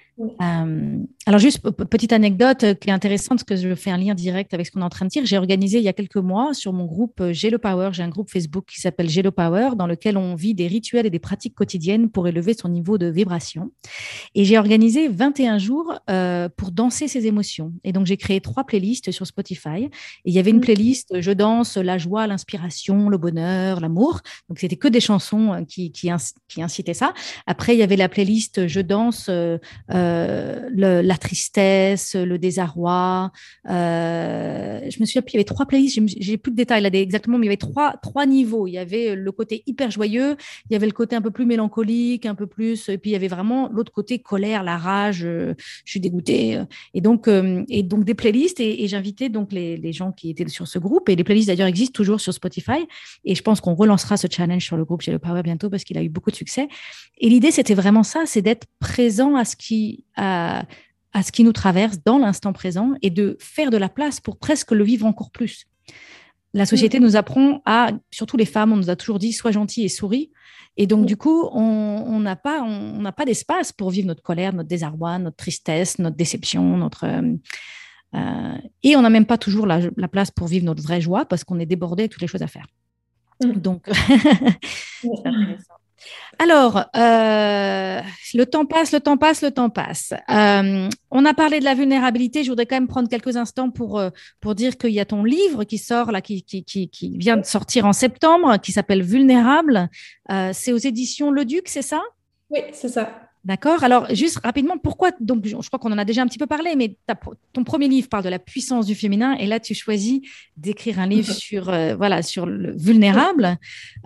[SPEAKER 1] Euh, alors juste petite anecdote euh, qui est intéressante parce que je fais un lien direct avec ce qu'on est en train de dire. J'ai organisé il y a quelques mois sur mon groupe euh, Gélo Power, j'ai un groupe Facebook qui s'appelle Gélo Power dans lequel on vit des rituels et des pratiques quotidiennes pour élever son niveau de vibration. Et j'ai organisé 21 jours pour danser ses émotions. Et donc j'ai créé trois playlists sur Spotify. Et il y avait une mmh. playlist Je danse la joie, l'inspiration, le bonheur, l'amour. Donc c'était que des chansons qui, qui, incitaient ça. Après il y avait la playlist Je danse euh, la tristesse, le désarroi. Euh, je me souviens, il y avait trois playlists, j'ai plus de détails exactement, mais il y avait trois, niveaux. Il y avait le côté hyper joyeux, il y avait le côté un peu plus mélancolique, un peu plus, et puis il y avait vraiment l'autre côté colère, la rage, euh, je suis dégoûtée. Et donc, des playlists, et, j'invitais donc les, les, gens qui étaient sur ce groupe, et les playlists d'ailleurs existent toujours sur Spotify, et je pense qu'on relancera ce challenge sur le groupe chez le Power bientôt parce qu'il a eu beaucoup de succès. Et l'idée, c'était vraiment ça, c'est d'être présent à ce qui à, ce qui nous traverse dans l'instant présent et de faire de la place pour presque le vivre encore plus. La société mm. nous apprend à, surtout les femmes, on nous a toujours dit sois gentil et souris. Et donc, mm. du coup, on n'a pas, on, pas d'espace pour vivre notre colère, notre désarroi, notre tristesse, notre déception, notre. Euh, euh, et on n'a même pas toujours la, place pour vivre notre vraie joie parce qu'on est débordé avec toutes les choses à faire. Mm. Donc, Alors, euh, le temps passe, le temps passe, le temps passe. Euh, on a parlé de la vulnérabilité. Je voudrais quand même prendre quelques instants pour, euh, pour dire qu'il y a ton livre qui sort là, qui, vient de sortir en septembre, qui s'appelle Vulnérable. c'est aux éditions Le Duc, c'est ça?
[SPEAKER 2] Oui, c'est ça.
[SPEAKER 1] D'accord. Alors, juste rapidement, pourquoi Donc, je crois qu'on en a déjà un petit peu parlé, mais ton premier livre parle de la puissance du féminin, et là, tu choisis d'écrire un livre sur euh, voilà sur le vulnérable.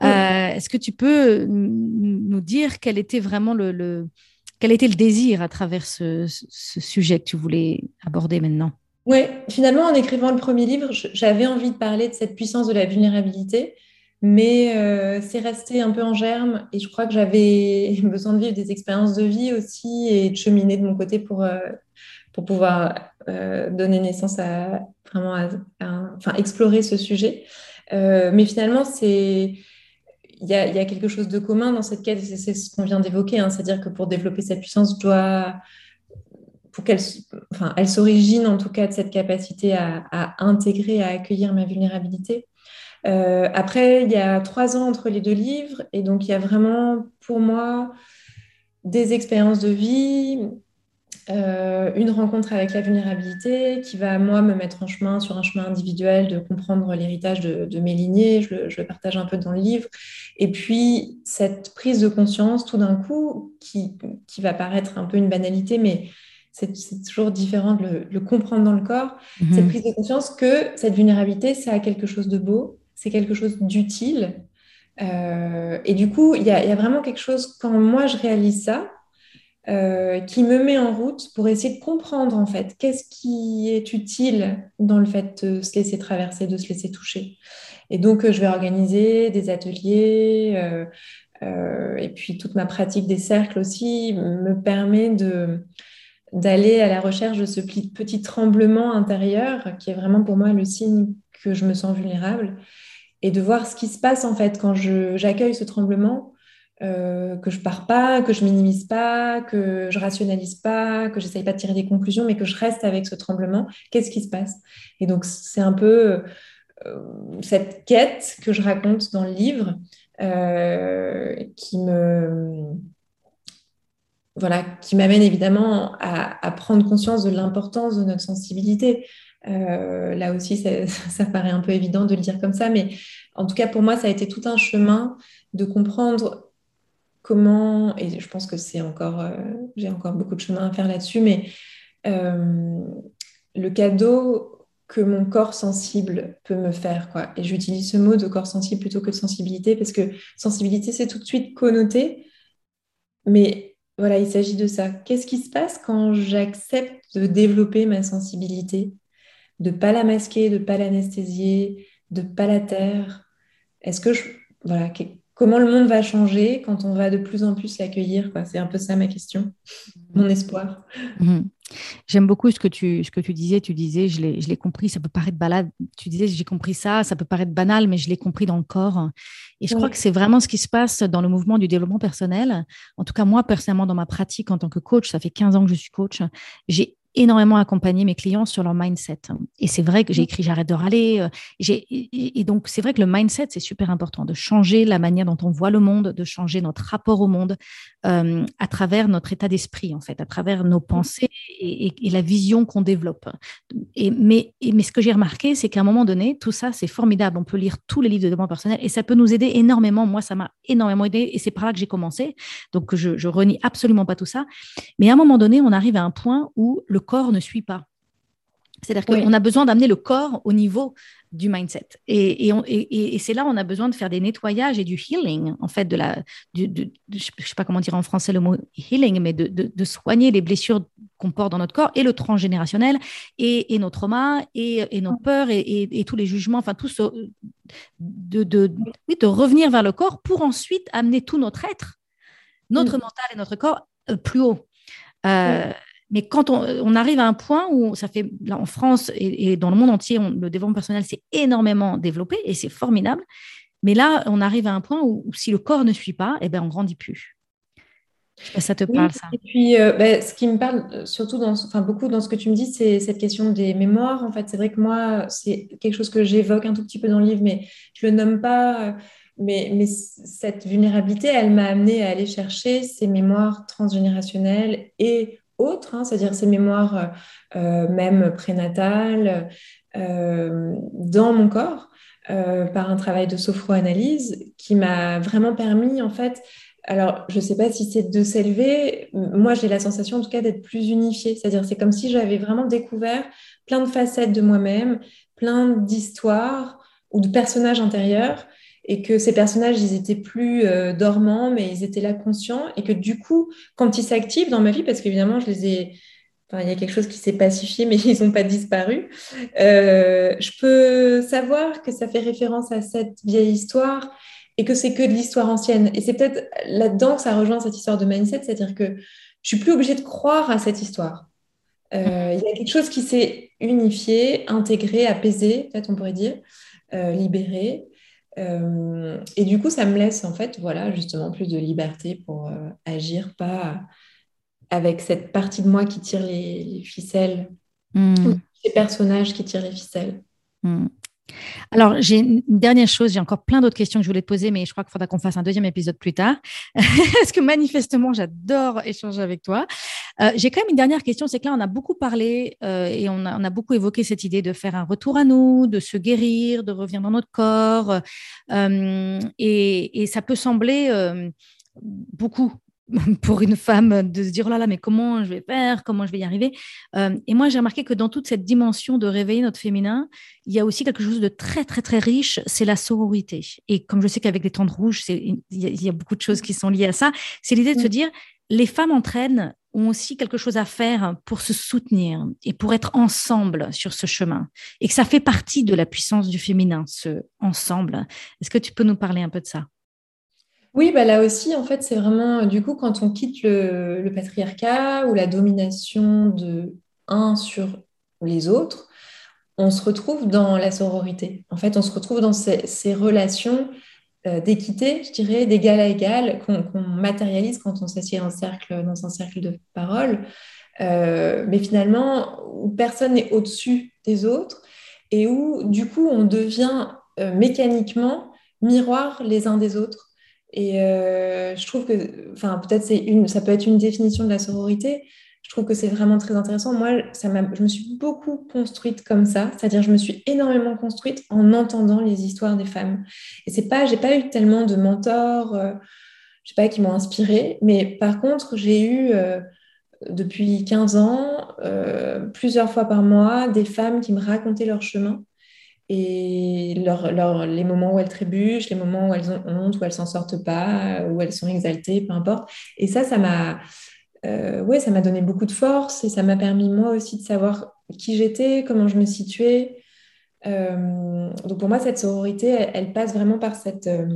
[SPEAKER 1] Euh, est-ce que tu peux nous dire quel était vraiment le, quel était le désir à travers ce, sujet que tu voulais aborder maintenant?
[SPEAKER 2] Oui, finalement, en écrivant le premier livre, j'avais envie de parler de cette puissance de la vulnérabilité, mais euh, c'est resté un peu en germe et je crois que j'avais besoin de vivre des expériences de vie aussi et de cheminer de mon côté pour, euh, pour pouvoir euh, donner naissance à vraiment enfin, explorer ce sujet. mais finalement, c'est il y, a, quelque chose de commun dans cette quête, c'est ce qu'on vient d'évoquer, hein, c'est-à-dire que pour développer cette puissance, je dois pour qu'elle, enfin, elle s'origine en tout cas de cette capacité à intégrer, à accueillir ma vulnérabilité. Euh, après, il y a trois ans entre les deux livres, et donc il y a vraiment pour moi des expériences de vie, euh, une rencontre avec la vulnérabilité qui va, moi, me mettre en chemin sur un chemin individuel de comprendre l'héritage de, mes lignées. Je le, je le, partage un peu dans le livre. Et puis, cette prise de conscience, tout d'un coup, qui, qui, va paraître un peu une banalité, mais c'est toujours différent de le, comprendre dans le corps. Mhm. Cette prise de conscience que cette vulnérabilité, ça a quelque chose de beau, c'est quelque chose d'utile. Euh, et du coup, il y, a vraiment quelque chose, quand moi je réalise ça, euh, qui me met en route pour essayer de comprendre en fait qu'est-ce qui est utile dans le fait de se laisser traverser, de se laisser toucher. Et donc, je vais organiser des ateliers euh, et puis toute ma pratique des cercles aussi me permet de d'aller à la recherche de ce petit tremblement intérieur qui est vraiment pour moi le signe que je me sens vulnérable et de voir ce qui se passe en fait quand j'accueille ce tremblement, euh, que je pars pas, que je minimise pas, que je rationalise pas, que j'essaye pas de tirer des conclusions, mais que je reste avec ce tremblement. Qu'est-ce qui se passe? Et donc c'est un peu euh, cette quête que je raconte dans le livre euh, qui me voilà, qui m'amène évidemment à, prendre conscience de l'importance de notre sensibilité. Euh, là aussi, ça, paraît un peu évident de le dire comme ça, mais en tout cas, pour moi, ça a été tout un chemin de comprendre comment, et je pense que c'est encore, euh, j'ai encore beaucoup de chemin à faire là-dessus, mais euh, le cadeau que mon corps sensible peut me faire, quoi. Et j'utilise ce mot de corps sensible plutôt que de sensibilité, parce que sensibilité, c'est tout de suite connoté, mais voilà, il s'agit de ça. Qu'est-ce qui se passe quand j'accepte de développer ma sensibilité, de ne pas la masquer, de ne pas l'anesthésier, de ne pas la taire Est-ce que je. Voilà, comment le monde va changer quand on va de plus en plus l'accueillir C'est un peu ça ma question, mon espoir.
[SPEAKER 1] Mhm. J'aime beaucoup ce que, tu, ce que tu disais. Tu disais, je l'ai compris, ça peut paraître balade. Tu disais, j'ai compris ça, ça peut paraître banal, mais je l'ai compris dans le corps. Et je crois que c'est vraiment ce qui se passe dans le mouvement du développement personnel. En tout cas, moi, personnellement, dans ma pratique en tant que coach, ça fait 15 ans que je suis coach, j'ai énormément accompagné mes clients sur leur mindset. Et c'est vrai que j'ai mmh. écrit J'arrête de râler. Euh, et, donc, c'est vrai que le mindset, c'est super important de changer la manière dont on voit le monde, de changer notre rapport au monde euh, à travers notre état d'esprit, en fait, à travers nos mmh. pensées et, la vision qu'on développe. Et, mais, mais ce que j'ai remarqué, c'est qu'à un moment donné, tout ça, c'est formidable. On peut lire tous les livres de développement personnel et ça peut nous aider énormément. Moi, ça m'a énormément aidé et c'est par là que j'ai commencé. Donc, je, je renie absolument pas tout ça. Mais à un moment donné, on arrive à un point où le corps ne suit pas. C'est-à-dire qu'on a besoin d'amener le corps au niveau du mindset. Et, et, et, c'est là où on a besoin de faire des nettoyages et du healing, en fait, de la, je ne sais pas comment dire en français le mot healing, mais de, de, soigner les blessures qu'on porte dans notre corps et le transgénérationnel et, nos traumas et, nos peurs et, tous les jugements, enfin tout ce, de, de, oui, de revenir vers le corps pour ensuite amener tout notre être, notre mm. mental et notre corps euh, plus haut. Euh, mais quand on, arrive à un point où ça fait, là, en France et, dans le monde entier, le développement personnel s'est énormément développé et c'est formidable. Mais là, on arrive à un point où, si le corps ne suit pas, eh ben, on grandit plus. Ça te parle, ça
[SPEAKER 2] Et puis, euh, ben, ce qui me parle euh, surtout, dans, enfin, beaucoup dans ce que tu me dis, c'est cette question des mémoires. En fait, c'est vrai que moi, c'est quelque chose que j'évoque un tout petit peu dans le livre, mais je ne le nomme pas. Mais, mais, cette vulnérabilité, elle m'a amené à aller chercher ces mémoires transgénérationnelles et autres, hein, c'est-à-dire ces mémoires euh, même prénatales euh, dans mon corps euh, par un travail de sophroanalyse qui m'a vraiment permis en fait alors, je ne sais pas si c'est de s'élever. Moi, j'ai la sensation, en tout cas, d'être plus unifiée. C'est-à-dire, c'est comme si j'avais vraiment découvert plein de facettes de moi-même, plein d'histoires ou de personnages intérieurs et que ces personnages, ils étaient plus euh, dormants, mais ils étaient là conscients, et que du coup, quand ils s'activent dans ma vie, parce qu'évidemment, je les ai Enfin, il y a quelque chose qui s'est pacifié, mais ils n'ont pas disparu. Euh, je peux savoir que ça fait référence à cette vieille histoire et que c'est que de l'histoire ancienne. Et c'est peut-être là-dedans que ça rejoint cette histoire de mindset, c'est-à-dire que je suis plus obligée de croire à cette histoire. Euh, il y a quelque chose qui s'est unifié, intégré, apaisé, peut-être on pourrait dire, euh, libéré. Euh, et du coup, ça me laisse en fait, voilà, justement, plus de liberté pour agir, pas avec cette partie de moi qui tire les, ficelles, mmh. ces personnages qui tirent les ficelles.
[SPEAKER 1] Hmm. Alors, j'ai une dernière chose, j'ai encore plein d'autres questions que je voulais te poser, mais je crois qu'il faudra qu'on fasse un deuxième épisode plus tard, parce que manifestement, j'adore échanger avec toi. Euh, j'ai quand même une dernière question, c'est que là, on a beaucoup parlé euh, et on a, beaucoup évoqué cette idée de faire un retour à nous, de se guérir, de revenir dans notre corps, euh, et, et, ça peut sembler beaucoup pour une femme de se dire oh là là mais comment je vais faire comment je vais y arriver euh, et moi j'ai remarqué que dans toute cette dimension de réveiller notre féminin il y a aussi quelque chose de très très très riche c'est la sororité. Et comme je sais qu'avec les tentes rouges il y, a beaucoup de choses qui sont liées à ça c'est l'idée de se dire les femmes elles ont aussi quelque chose à faire pour se soutenir et pour être ensemble sur ce chemin. Et que ça fait partie de la puissance du féminin ce ensemble. Est-ce que tu peux nous parler un peu de ça?
[SPEAKER 2] Oui, bah là aussi, en fait, c'est vraiment, du coup, quand on quitte le, patriarcat ou la domination de un sur les autres, on se retrouve dans la sororité. En fait, on se retrouve dans ces, relations euh, d'équité, je dirais, d'égal à égal, qu'on matérialise quand on s'assied dans un cercle de parole, euh, mais finalement, où personne n'est au-dessus des autres et où, du coup, on devient euh, mécaniquement miroir les uns des autres. Et euh, je trouve que, enfin, peut-être ça peut être une définition de la sororité. Je trouve que c'est vraiment très intéressant. Moi, ça je me suis beaucoup construite comme ça, c'est-à-dire je me suis énormément construite en entendant les histoires des femmes. Et c'est pas, j'ai pas eu tellement de mentors, euh, je sais pas, qui m'ont inspirée, mais par contre, j'ai eu euh, depuis 15 ans, plusieurs fois par mois, des femmes qui me racontaient leur chemin et les moments où elles trébuchent, les moments où elles ont honte, où elles s'en sortent pas, où elles sont exaltées, peu importe. Et ça, ça m'a euh, ouais, ça m'a donné beaucoup de force et ça m'a permis moi aussi de savoir qui j'étais, comment je me situais. Euh, donc pour moi, cette sororité, elle, passe vraiment par cette, euh,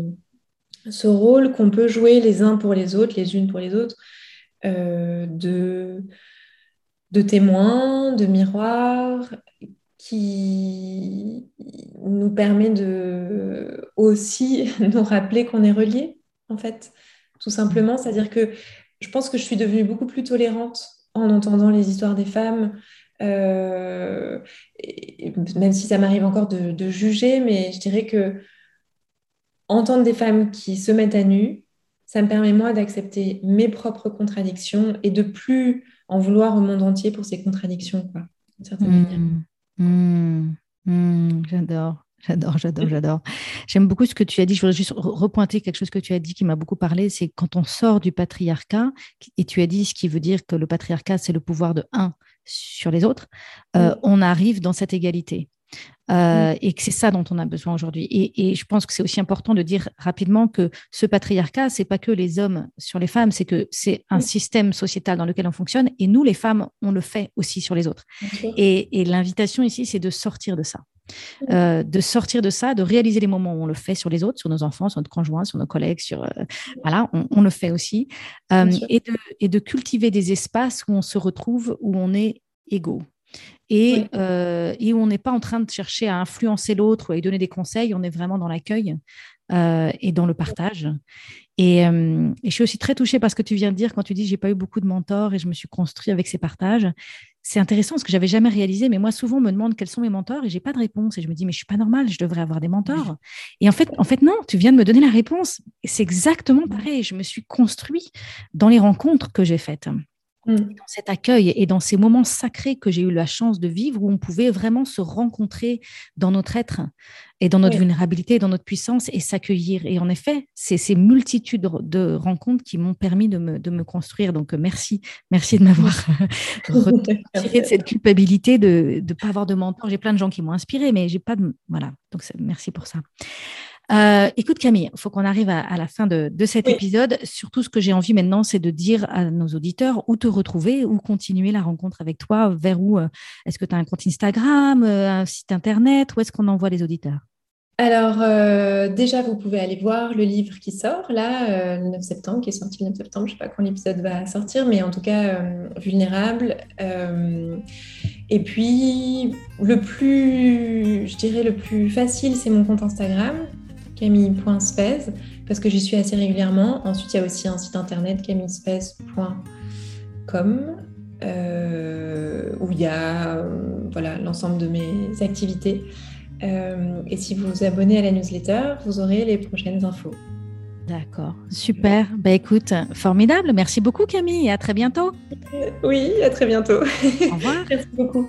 [SPEAKER 2] ce rôle qu'on peut jouer les uns pour les autres, les unes pour les autres, de, de témoins, de miroirs, qui nous permet de aussi nous rappeler qu'on est relié, en fait, tout simplement. C'est-à-dire que je pense que je suis devenue beaucoup plus tolérante en entendant les histoires des femmes, euh, même si ça m'arrive encore de, juger, mais je dirais que entendre des femmes qui se mettent à nu, ça me permet moi d'accepter mes propres contradictions et de plus en vouloir au monde entier pour ces contradictions, quoi, d'une certaine manière. Mmh.
[SPEAKER 1] Mmh, mmh, j'adore. J'adore, j'adore, j'adore. J'aime beaucoup ce que tu as dit. Je voudrais juste repointer quelque chose que tu as dit qui m'a beaucoup parlé. C'est quand on sort du patriarcat, et tu as dit ce qui veut dire que le patriarcat, c'est le pouvoir de un sur les autres, euh, on arrive dans cette égalité. Euh, et que c'est ça dont on a besoin aujourd'hui. Et, je pense que c'est aussi important de dire rapidement que ce patriarcat, c'est pas que les hommes sur les femmes, c'est que c'est un système sociétal dans lequel on fonctionne. Et nous, les femmes, on le fait aussi sur les autres. Et, l'invitation ici, c'est de sortir de ça. Euh, de sortir de ça, de réaliser les moments où on le fait sur les autres, sur nos enfants, sur notre conjoint, sur nos collègues, sur euh, voilà, on, le fait aussi, et de, et de cultiver des espaces où on se retrouve, où on est égaux. Euh, et, où on n'est pas en train de chercher à influencer l'autre ou à lui donner des conseils, on est vraiment dans l'accueil euh, et dans le partage. Euh, et, je suis aussi très touchée par ce que tu viens de dire quand tu dis j'ai pas eu beaucoup de mentors et je me suis construit avec ces partages. C'est intéressant parce que j'avais jamais réalisé, mais moi souvent on me demande quels sont mes mentors et j'ai pas de réponse et je me dis mais je suis pas normale, je devrais avoir des mentors. Et en fait, en fait non, tu viens de me donner la réponse. C'est exactement pareil. Je me suis construit dans les rencontres que j'ai faites. Mm. Dans cet accueil et dans ces moments sacrés que j'ai eu la chance de vivre, où on pouvait vraiment se rencontrer dans notre être et dans notre vulnérabilité, dans notre puissance et s'accueillir. Et en effet, c'est ces multitudes de rencontres qui m'ont permis de me, de me, construire. Donc, euh, merci, merci de m'avoir retiré de cette culpabilité de ne pas avoir de mentor. J'ai plein de gens qui m'ont inspiré, mais j'ai pas de. Voilà. Donc, merci pour ça. Euh, écoute Camille, il faut qu'on arrive à, la fin de, cet épisode. Surtout, ce que j'ai envie maintenant, c'est de dire à nos auditeurs où te retrouver, où continuer la rencontre avec toi, vers où. Euh, est-ce que tu as un compte Instagram, un site internet, où est-ce qu'on envoie les auditeurs?
[SPEAKER 2] Alors, déjà, vous pouvez aller voir le livre qui sort, là, le 9 septembre, qui est sorti le 9 septembre. Je ne sais pas quand l'épisode va sortir, mais en tout cas, vulnérable. Et puis, le plus, je dirais, le plus facile, c'est mon compte Instagram, camille.spez, parce que j'y suis assez régulièrement. Ensuite, il y a aussi un site internet, camillespez.com, euh, où il y a euh, voilà, l'ensemble de mes activités. Euh, et si vous vous abonnez à la newsletter, vous aurez les prochaines infos.
[SPEAKER 1] D'accord, super. Bah écoute, formidable. Merci beaucoup Camille et à très bientôt.
[SPEAKER 2] Oui, à très bientôt.
[SPEAKER 1] Au revoir.
[SPEAKER 2] Merci beaucoup.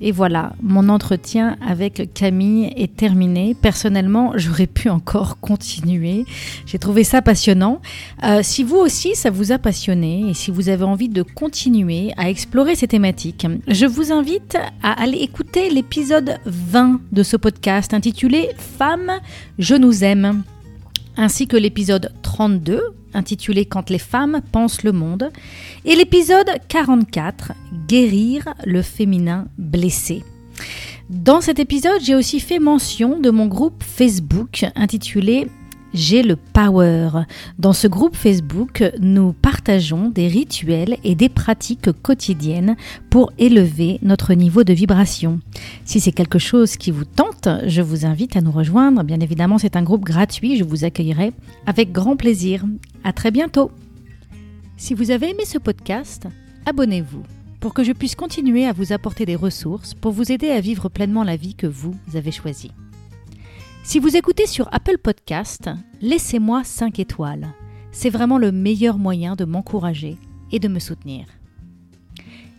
[SPEAKER 1] Et voilà, mon entretien avec Camille est terminé. Personnellement, j'aurais pu encore continuer. J'ai trouvé ça passionnant. Euh, si vous aussi, ça vous a passionné et si vous avez envie de continuer à explorer ces thématiques, je vous invite à aller écouter l'épisode 20 de ce podcast intitulé Femmes, je nous aime ainsi que l'épisode 32 intitulé Quand les femmes pensent le monde et l'épisode 44 Guérir le féminin blessé. Dans cet épisode, j'ai aussi fait mention de mon groupe Facebook intitulé j'ai le power. Dans ce groupe Facebook, nous partageons des rituels et des pratiques quotidiennes pour élever notre niveau de vibration. Si c'est quelque chose qui vous tente, je vous invite à nous rejoindre. Bien évidemment, c'est un groupe gratuit, je vous accueillerai avec grand plaisir. À très bientôt. Si vous avez aimé ce podcast, abonnez-vous pour que je puisse continuer à vous apporter des ressources pour vous aider à vivre pleinement la vie que vous avez choisie. Si vous écoutez sur Apple Podcast, laissez-moi 5 étoiles. C'est vraiment le meilleur moyen de m'encourager et de me soutenir.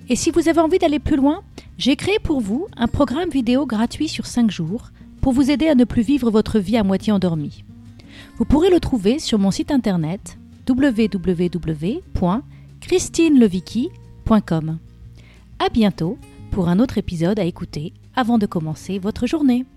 [SPEAKER 1] Et si vous avez envie d'aller plus loin, j'ai créé pour vous un programme vidéo gratuit sur 5 jours pour vous aider à ne plus vivre votre vie à moitié endormie. Vous pourrez le trouver sur mon site internet www.christineleviki.com. À bientôt pour un autre épisode à écouter avant de commencer votre journée.